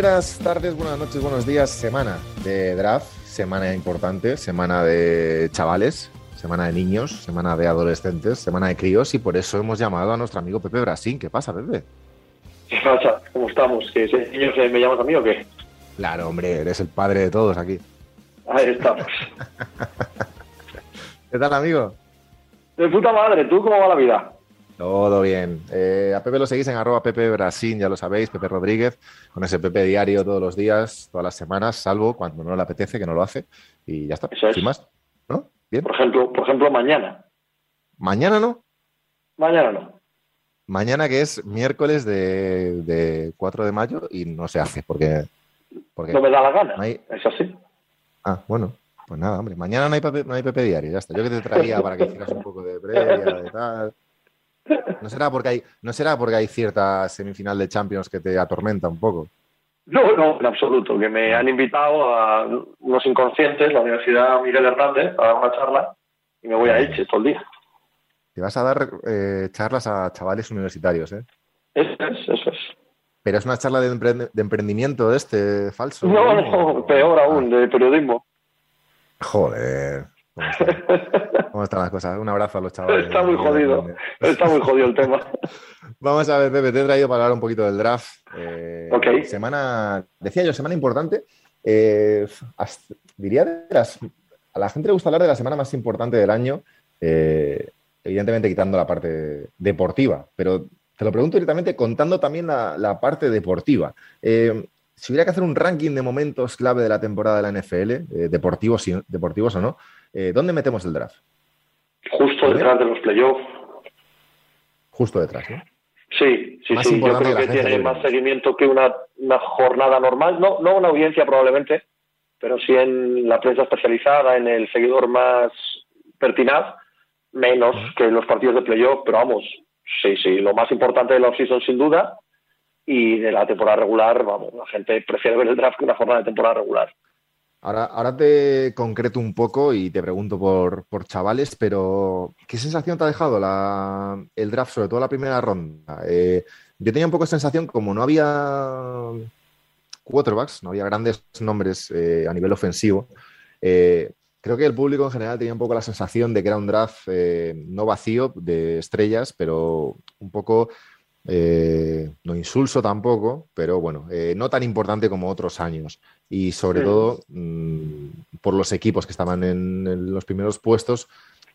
Buenas tardes, buenas noches, buenos días. Semana de draft, semana importante, semana de chavales, semana de niños, semana de adolescentes, semana de críos y por eso hemos llamado a nuestro amigo Pepe Brasín. ¿Qué pasa, Pepe? ¿Qué pasa? ¿Cómo estamos? ¿Que ese niño se me llamas a mí o qué? Claro, hombre, eres el padre de todos aquí. Ahí estamos. ¿Qué tal, amigo? De puta madre, ¿tú cómo va la vida? Todo bien. Eh, a Pepe lo seguís en arroba Pepe Brasín, ya lo sabéis, Pepe Rodríguez, con ese Pepe diario todos los días, todas las semanas, salvo cuando no le apetece, que no lo hace, y ya está. Eso es. Sin más. ¿No? Bien. Por ejemplo, por ejemplo, mañana. Mañana no. Mañana no. Mañana que es miércoles de, de 4 de mayo y no se hace porque... porque No me da la gana. no hay- Es así. Ah, bueno, pues nada, hombre. Mañana no hay, Pepe, no hay Pepe diario, ya está. Yo que te traía para que hicieras un poco de previa, de tal. No será porque hay, no será porque hay cierta semifinal de Champions que te atormenta un poco. No, no, en absoluto. Que me han invitado a unos inconscientes, la Universidad Miguel Hernández, a dar una charla y me voy a Elche todo el día. Te vas a dar eh, charlas a chavales universitarios, ¿eh? Eso es, eso es. Pero es una charla de, emprend- de emprendimiento este falso. No, no, peor aún, de periodismo. Joder. ¿Cómo están? ¿Cómo están las cosas? Un abrazo a los chavales. Está muy jodido. Está muy jodido el tema. Vamos a ver, Pepe, te he traído para hablar un poquito del draft. Eh, Ok. Semana, decía yo, semana importante. Eh, hasta- diría de las, a la gente le gusta hablar de la semana más importante del año, eh, evidentemente quitando la parte deportiva, pero te lo pregunto directamente contando también la, la parte deportiva. Eh, si hubiera que hacer un ranking de momentos clave de la temporada de la NFL, deportivos, deportivos o no, eh, ¿dónde metemos el draft? Justo detrás de los playoffs. Justo detrás, ¿no? Sí, sí, Más sí. Yo creo que tiene más seguimiento que una, una jornada normal. No, no una audiencia probablemente, pero sí en la prensa especializada, en el seguidor más pertinaz, menos que los partidos de playoff. Pero vamos, sí, sí. Lo más importante de la offseason sin duda. Y de la temporada regular, vamos, la gente prefiere ver el draft que una jornada de temporada regular. Ahora, ahora te concreto un poco y te pregunto por, por chavales, pero ¿qué sensación te ha dejado el draft, sobre todo la primera ronda? Eh, yo tenía un poco de sensación, como no había quarterbacks, no había grandes nombres eh, a nivel ofensivo, eh, creo que el público en general tenía un poco la sensación de que era un draft no vacío de estrellas, pero un poco eh, no insulso tampoco, pero bueno, eh, no tan importante como otros años. Y sobre Sí. todo mm, por los equipos que estaban en, en los primeros puestos.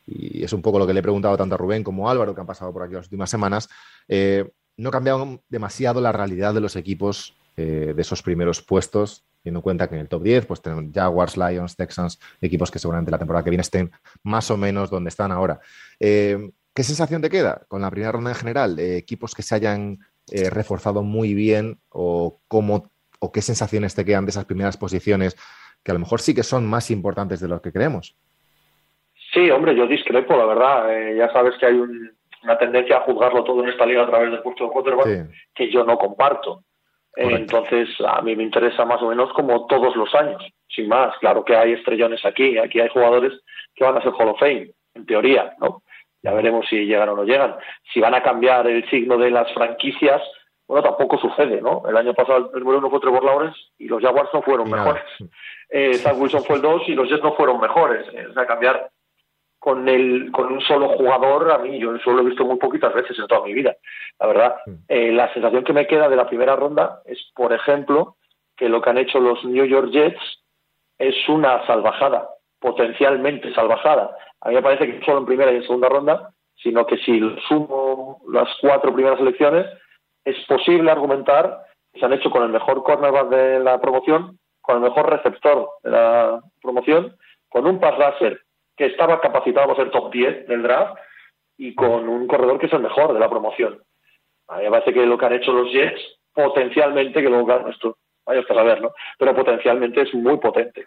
Y es un poco lo que le he preguntado tanto a Rubén como a Álvaro, que han pasado por aquí las últimas semanas. eh, no cambiaban demasiado la realidad de los equipos de esos primeros puestos, teniendo en cuenta que en el top 10 pues tenemos Jaguars, Lions, Texans, equipos que seguramente la temporada que viene estén más o menos donde están ahora. Eh, ¿Qué sensación te queda con la primera ronda en general? Eh, ¿Equipos que se hayan eh, reforzado muy bien o, cómo, o qué sensaciones te quedan de esas primeras posiciones que a lo mejor sí que son más importantes de lo que creemos? Sí, hombre, yo discrepo, la verdad. Eh, ya sabes que hay un- una tendencia a juzgarlo todo en esta liga a través del puesto de quarterback. Sí. que yo no comparto. Eh. Entonces, a mí me interesa más o menos como todos los años, sin más. Claro que hay estrellones aquí, aquí hay jugadores que van a ser Hall of Fame, en teoría, ¿no? Ya veremos si llegan o no llegan. Si van a cambiar el signo de las franquicias, bueno, tampoco sucede, ¿no? El año pasado el número uno fue Trevor Lawrence y los Jaguars no fueron mejores. Eh, Zach Wilson fue el dos y los Jets no fueron mejores. Eh, o sea, cambiar con el con un solo jugador, a mí yo eso lo he visto muy poquitas veces en toda mi vida, la verdad. Eh, la sensación que me queda de la primera ronda es, por ejemplo, que lo que han hecho los New York Jets es una salvajada, potencialmente salvajada. A mí me parece que solo en primera y en segunda ronda, sino que si sumo las cuatro primeras elecciones, es posible argumentar que se han hecho con el mejor cornerback de la promoción, con el mejor receptor de la promoción, con un pass rusher que estaba capacitado para ser top 10 del draft y con un corredor que es el mejor de la promoción. A mí me parece que lo que han hecho los Jets, potencialmente, que luego, claro, esto vaya usted a saber, ¿no? Pero potencialmente es muy potente.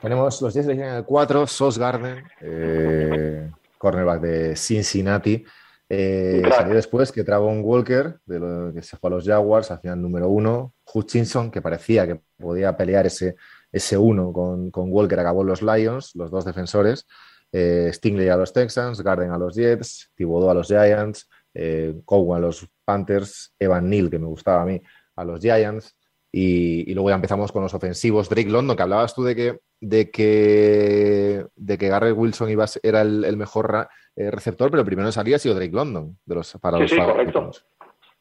Tenemos los Jets en el 4, Sos Garden, eh, cornerback de Cincinnati. Eh, salió después que Travon Walker, de lo que se fue a los Jaguars, al final número uno. Hutchinson, que parecía que podía pelear ese, ese uno con, con Walker, acabó en los Lions, los dos defensores. Eh, Stingley a los Texans, Garden a los Jets, Thibodeau a los Giants, eh, Cowan a los Panthers, Evan Neal, que me gustaba a mí, a los Giants. Y, luego ya empezamos con los ofensivos. Drake London, que hablabas tú de que, de que, de que Garrett Wilson iba era el, mejor eh, receptor, pero el primero en salir ha sido Drake London de los, para sí, los sí, correcto.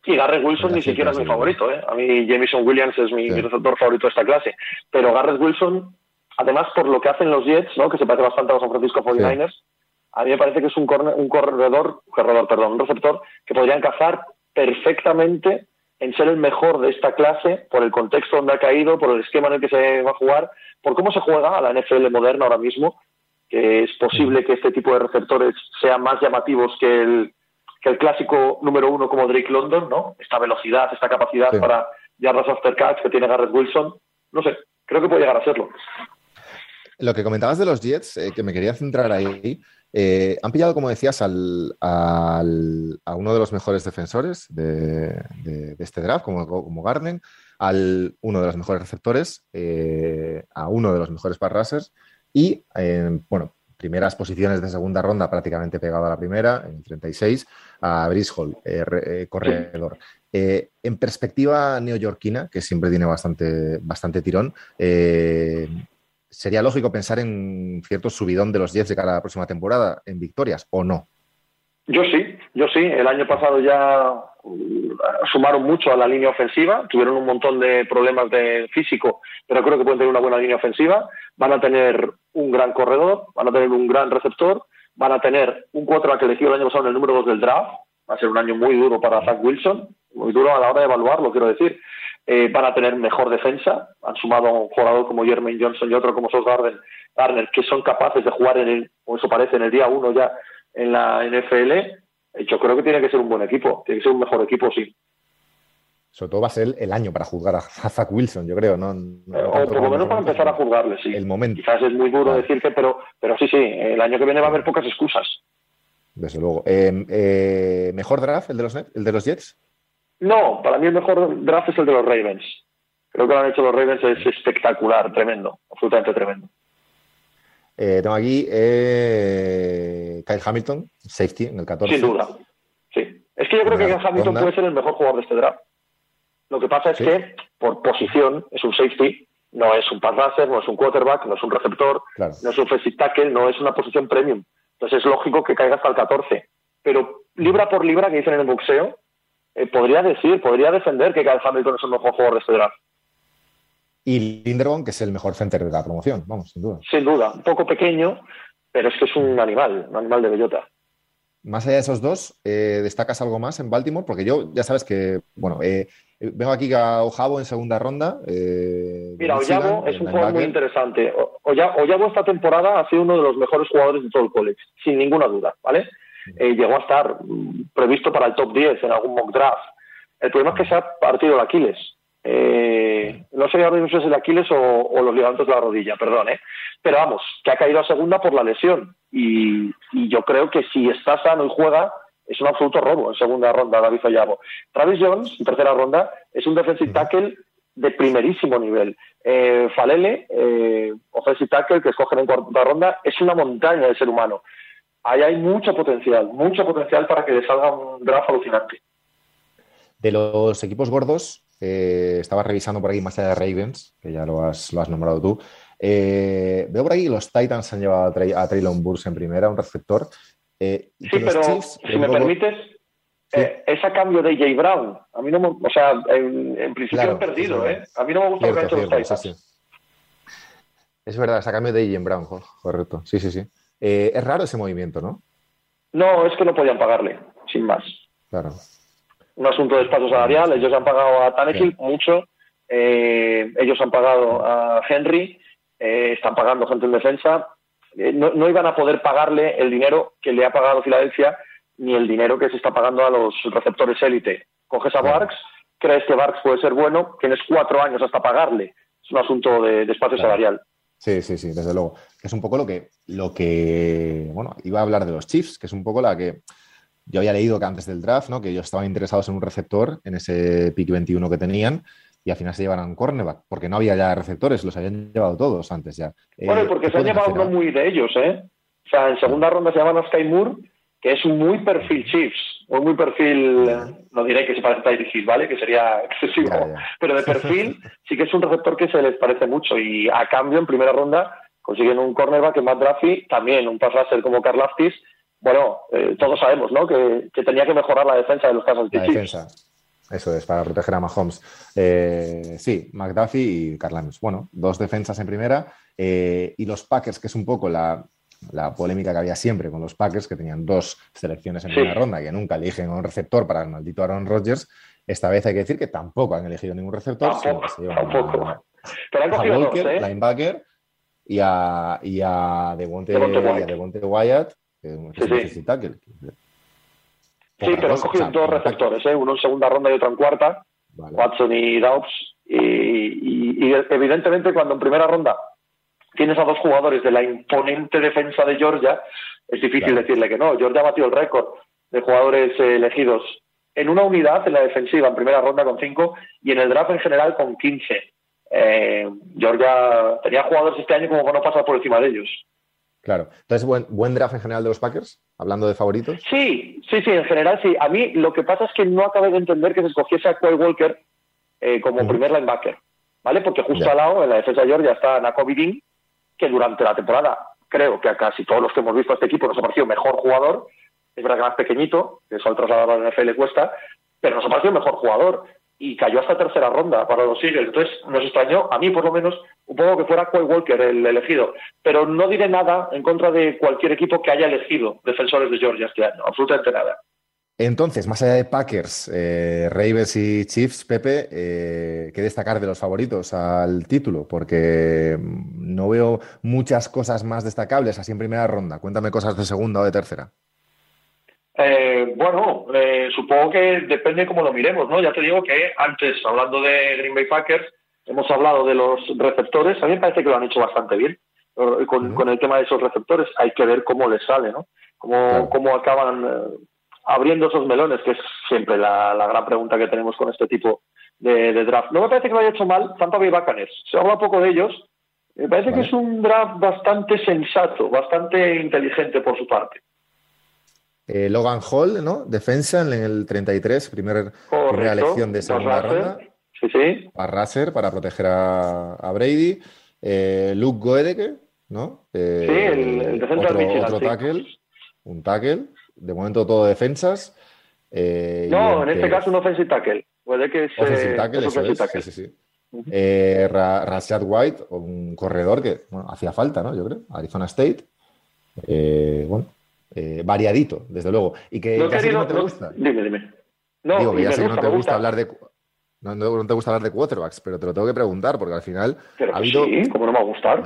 Y Garrett Wilson ni siquiera es mi favorito. ¿eh? A mí Jameson Williams es mi, receptor favorito de esta clase. Pero Garrett Wilson, además por lo que hacen los Jets, ¿no? que se parece bastante a los San Francisco 49ers, a mí me parece que es un, un corredor, corredor, perdón, un receptor que podría encajar perfectamente en ser el mejor de esta clase por el contexto donde ha caído, por el esquema en el que se va a jugar, por cómo se juega a la NFL moderna ahora mismo, que es posible que este tipo de receptores sean más llamativos que el, que el clásico número uno como Drake London, ¿no? Esta velocidad, esta capacidad para yardas after catch que tiene Garrett Wilson, no sé, creo que puede llegar a serlo. Lo que comentabas de los Jets, eh, que me quería centrar ahí, eh, han pillado, como decías, al, a uno de los mejores defensores de, este draft, como, como Garden, al uno de los mejores receptores, eh, a uno de los mejores pass y, bueno, primeras posiciones de segunda ronda prácticamente pegado a la primera, en 36, a Brice Hall, eh, corredor. en perspectiva neoyorquina, que siempre tiene bastante, bastante tirón, sería lógico pensar en cierto subidón de los 10 de cara a la próxima temporada en victorias, ¿o no? Yo sí, yo sí. El año pasado ya uh, sumaron mucho a la línea ofensiva, tuvieron un montón de problemas de físico, pero creo que pueden tener una buena línea ofensiva. Van a tener un gran corredor, van a tener un gran receptor, van a tener un quarterback que elegido el año pasado en el número 2 del draft. Va a ser un año muy duro para Zach Wilson, muy duro a la hora de evaluarlo, quiero decir. Eh, van a tener mejor defensa. Han sumado a un jugador como Jermaine Johnson y otro como Sos Garner, que son capaces de jugar en el, o eso parece, en el día uno ya en la NFL. Eh, yo creo que tiene que ser un buen equipo, tiene que ser un mejor equipo, sí. Sobre todo va a ser el año para juzgar a Zach Wilson, yo creo, ¿no? Eh, o por lo menos para empezar a juzgarle, sí. El momento. Quizás es muy duro decirte, pero, pero sí, sí, el año que viene va a haber pocas excusas. Desde luego. ¿Mejor draft el de los, el de los Jets? No, para mí el mejor draft es el de los Ravens. Creo que lo han hecho los Ravens es espectacular, tremendo, absolutamente tremendo. Eh, tengo aquí eh, Kyle Hamilton, safety en el 14. Sin duda, sí. Es que yo creo que Kyle Hamilton puede ser el mejor jugador de este draft. Lo que pasa es que, por posición, es un safety, no es un pass rusher, no es un quarterback, no es un receptor, no es un offensive tackle, no es una posición premium. Entonces es lógico que caiga hasta el 14. Pero libra por libra, que dicen en el boxeo, eh, podría decir, podría defender que Kyle Hamilton es el mejor jugador de este draft. Y Linderbaum, que es el mejor center de la promoción, vamos, sin duda. Sin duda, un poco pequeño, pero es que es un animal, un animal de bellota. Más allá de esos dos, eh, ¿destacas algo más en Baltimore? Porque yo ya sabes que, bueno, eh, vengo aquí a Ojabo en segunda ronda. Mira, Ojabo es un jugador muy interesante. Ojabo esta temporada ha sido uno de los mejores jugadores de todo el college, sin ninguna duda, ¿vale? Eh, llegó a estar mm, previsto para el top 10 en algún mock draft. El problema es que se ha partido el Aquiles. Eh, no sé si es el Aquiles o, los ligamentos de la rodilla, perdón, ¿eh? pero vamos, que ha caído a segunda por la lesión. Y, yo creo que si está sano y juega, es un absoluto robo en segunda ronda, David Fallavo. Travis Jones, en tercera ronda, es un defensive tackle de primerísimo nivel. Eh, Falele, eh, offensive tackle que escogen en cuarta ronda, es una montaña de ser humano ahí hay mucho potencial, mucho potencial para que le salga un draft alucinante. De los equipos gordos, eh, estaba revisando por aquí más allá de Ravens, que ya lo has, lo has nombrado tú. Eh, veo por aquí que los Titans han llevado a, Traylon Burks en primera, un receptor. Eh, sí, pero si me permites, es a cambio de Jay Brown. A mí no me, o sea, en, principio han perdido, ¿eh? A mí no me gusta lo que han hecho los Titans. Es verdad, es a cambio de Jay Brown, correcto. Sí, sí, sí. Eh, es raro ese movimiento, ¿no? No, es que no podían pagarle, sin más. Claro. Un asunto de espacio salarial, ellos han pagado a Tannehill mucho, eh, ellos han pagado a Henry, eh, están pagando gente en defensa, no, iban a poder pagarle el dinero que le ha pagado Filadelfia ni el dinero que se está pagando a los receptores élite. Coges a Barks, crees que Barks puede ser bueno, tienes cuatro años hasta pagarle. Es un asunto de, espacio salarial. Sí, sí, sí, desde luego. Es un poco lo que, lo que, bueno, iba a hablar de los Chiefs, que es un poco la que yo había leído que antes del draft, ¿no? Que ellos estaban interesados en un receptor, en ese pick 21 que tenían, y al final se llevaron cornerback, porque no había ya receptores, los habían llevado todos antes ya. Bueno, eh, porque se han llevado uno muy de ellos, ¿eh? O sea, en segunda ronda se llaman Sky Moore que es un muy perfil Chiefs, un muy perfil, no diré que se parece a Tyreek ¿vale? Que sería excesivo, pero de perfil sí que es un receptor que se les parece mucho y a cambio en primera ronda consiguen un cornerback que Matt Drafi, también un pass rusher como Carl Aftis, bueno, eh, todos sabemos, ¿no? Que, tenía que mejorar la defensa de los de la defensa. Eso es, para proteger a Mahomes. Eh, sí, McDuffie y Carlanos. Bueno, dos defensas en primera. Eh, y los Packers, que es un poco la, polémica que había siempre con los Packers, que tenían dos selecciones en primera ronda y que nunca eligen un receptor para el maldito Aaron Rodgers. Esta vez hay que decir que tampoco han elegido ningún receptor. Tampoco, tampoco. Pero han cogido Walker, dos, ¿eh? linebacker, y a, y a Devonte, Wyatt, que sí, Sí, pero han cogido dos receptores, ¿eh? uno en segunda ronda y otro en cuarta, Watson y Daubs. Y, evidentemente cuando en primera ronda tienes a dos jugadores de la imponente defensa de Georgia, es difícil decirle que no. Georgia batió el récord de jugadores eh, elegidos en una unidad en la defensiva en primera ronda con cinco y en el draft en general con quince. Eh, Georgia tenía jugadores este año como para no pasar por encima de ellos. Claro. Entonces, buen, buen draft en general de los Packers, hablando de favoritos. Sí, sí, sí, en general sí. A mí lo que pasa es que no acabé de entender que se escogiese a Quay Walker eh, como primer linebacker, ¿vale? Porque justo al lado, en la defensa de Georgia, está Nakobe Dean, que durante la temporada, creo que a casi todos los que hemos visto a este equipo nos ha parecido mejor jugador. Es verdad que más pequeñito, que eso al trasladar a la NFL le cuesta, pero nos ha parecido mejor jugador y cayó hasta tercera ronda para los Eagles. Entonces nos extrañó, a mí por lo menos, un poco que fuera Quay Walker el elegido. Pero no diré nada en contra de cualquier equipo que haya elegido defensores de Georgia este año, absolutamente nada. Entonces, más allá de Packers, eh, Ravens y Chiefs, Pepe, eh, ¿qué destacar de los favoritos al título? Porque mm, no veo muchas cosas más destacables así en primera ronda. Cuéntame cosas de segunda o de tercera. Eh, bueno, eh, supongo que depende cómo lo miremos, ¿no? Ya te digo que antes, hablando de Green Bay Packers, hemos hablado de los receptores. A mí me parece que lo han hecho bastante bien con, el tema de esos receptores. Hay que ver cómo les sale, ¿no? Cómo, cómo acaban abriendo esos melones, que es siempre la, gran pregunta que tenemos con este tipo de, draft. No me parece que lo haya hecho mal tanto Bay Buccaneers. Se habla poco de ellos. Me parece que es un draft bastante sensato, bastante inteligente por su parte. Eh, Logan Hall, ¿no? Defensa en el 33, primer, primera elección de segunda ronda. Sí, sí. A Raser para proteger a, Brady. Eh, Luke Goedeke, ¿no? Eh, sí, el, defensa otro, otro tackle. Un tackle. De momento todo defensas. no, en este caso un offensive tackle. Puede que sea. Offensive tackle, eso es. Sí, sí, sí. Rashad White, un corredor que hacía falta, ¿no? Yo creo. Arizona State. bueno, eh, variadito, desde luego. Y que no, ya no te gusta. Dime, dime. No, Digo que ya sé que no te gusta, hablar de. No, te gusta hablar de quarterbacks, pero te lo tengo que preguntar porque al final ha habido. Sí, ¿cómo no me va a gustar?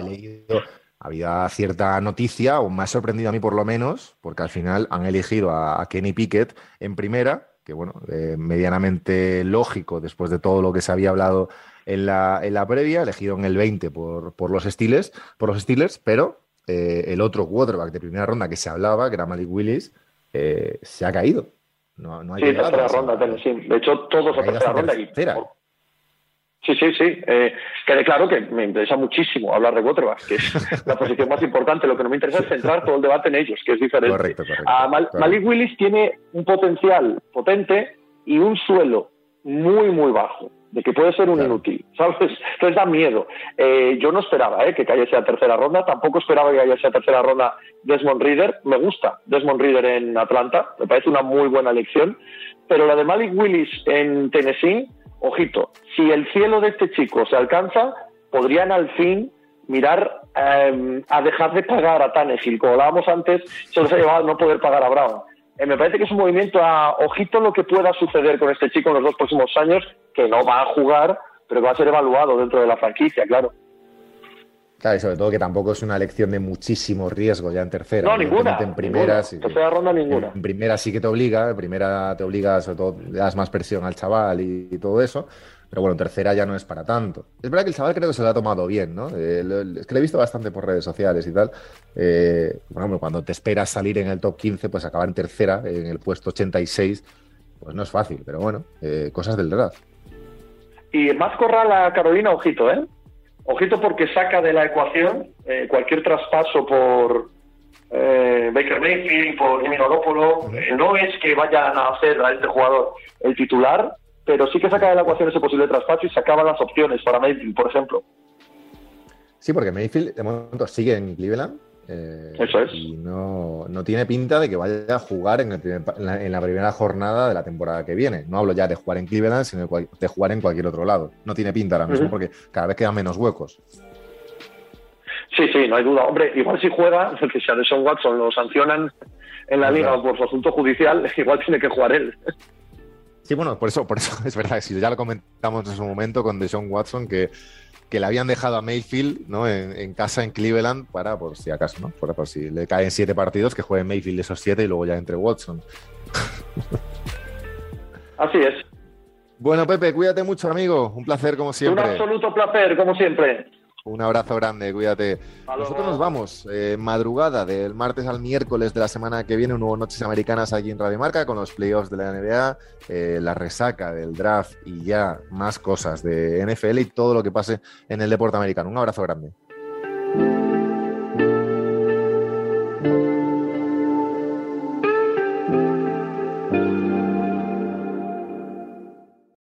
Habido cierta noticia, o me ha sorprendido a mí por lo menos, porque al final han elegido a, Kenny Pickett en primera, que bueno, eh, medianamente lógico después de todo lo que se había hablado en la, en la previa, elegido en el 20 por, por los Steelers, por los Steelers, pero eh, el otro quarterback de primera ronda que se hablaba, que era Malik Willis, eh, se ha caído. No, no hay sí, tercera ronda, sí. De hecho, todos a tercera ronda. Sí, sí, sí. Eh, quede claro que me interesa muchísimo hablar de quarterback, que es la posición más importante. Lo que no me interesa es centrar todo el debate en ellos, que es diferente. Correcto, correcto, Malik Willis tiene un potencial potente y un suelo muy, muy bajo de que puede ser un inútil, ¿sabes? Entonces da miedo. Eh, yo no esperaba eh, que cayese a tercera ronda, tampoco esperaba que cayese a tercera ronda Desmond Reader. Me gusta Desmond Reader en Atlanta, me parece una muy buena elección, pero la de Malik Willis en Tennessee, ojito, si el cielo de este chico se alcanza, podrían al fin mirar em, a dejar de pagar a Tannehill. Como hablábamos antes, se les ha llevado a no poder pagar a Brown. Eh, me parece que es un movimiento a ojito lo que pueda suceder con este chico en los dos próximos años, que no va a jugar, pero que va a ser evaluado dentro de la franquicia, claro. Claro, y sobre todo que tampoco es una elección de muchísimo riesgo ya en tercera. No, ninguna. En primera, tercera ronda ninguna. En primera sí que te obliga, en primera te obliga, sobre todo, le das más presión al chaval y todo eso. Pero bueno, tercera ya no es para tanto. Es verdad que el chaval creo que se lo ha tomado bien, ¿no? Eh, es que lo he visto bastante por redes sociales y tal. Eh, bueno, cuando te esperas salir en el top 15, pues acabar en tercera, en el puesto 86, pues no es fácil, pero bueno, eh, cosas del draft. Y más corral a Carolina, ojito, ¿eh? Ojito porque saca de la ecuación cualquier traspaso por, eh, Baker Mayfield, por Jimmy. Eh, no es que vayan a hacer a este jugador el titular, pero sí que saca de la ecuación ese posible traspaso y sacaba las opciones para Mayfield, por ejemplo. Sí, porque Mayfield de momento sigue en Cleveland. Eh, Eso es. Y no, tiene pinta de que vaya a jugar en, la, primera jornada de la temporada que viene. No hablo ya de jugar en Cleveland, sino de, jugar en cualquier otro lado. No tiene pinta ahora mismo porque cada vez quedan menos huecos. Sí, sí, no hay duda. Hombre, igual si juega, que si a Deshaun Watson lo sancionan en la liga por su asunto judicial, igual tiene que jugar él. Sí, bueno, por eso, por eso es verdad, si ya lo comentamos en su momento con Deshaun Watson, que, que le habían dejado a Mayfield ¿no? en, casa en Cleveland para, por si acaso, ¿no? Por, por si le caen siete partidos, que juegue Mayfield esos siete y luego ya entre Watson. Así es. Bueno, Pepe, cuídate mucho, amigo. Un placer, como siempre. Un absoluto placer, como siempre. Un abrazo grande, cuídate. Nosotros nos vamos, eh, madrugada del martes al miércoles de la semana que viene, un nuevo Noches Americanas aquí en Radio Marca con los playoffs de la NBA, eh, la resaca del draft y ya más cosas de NFL y todo lo que pase en el deporte americano. Un abrazo grande.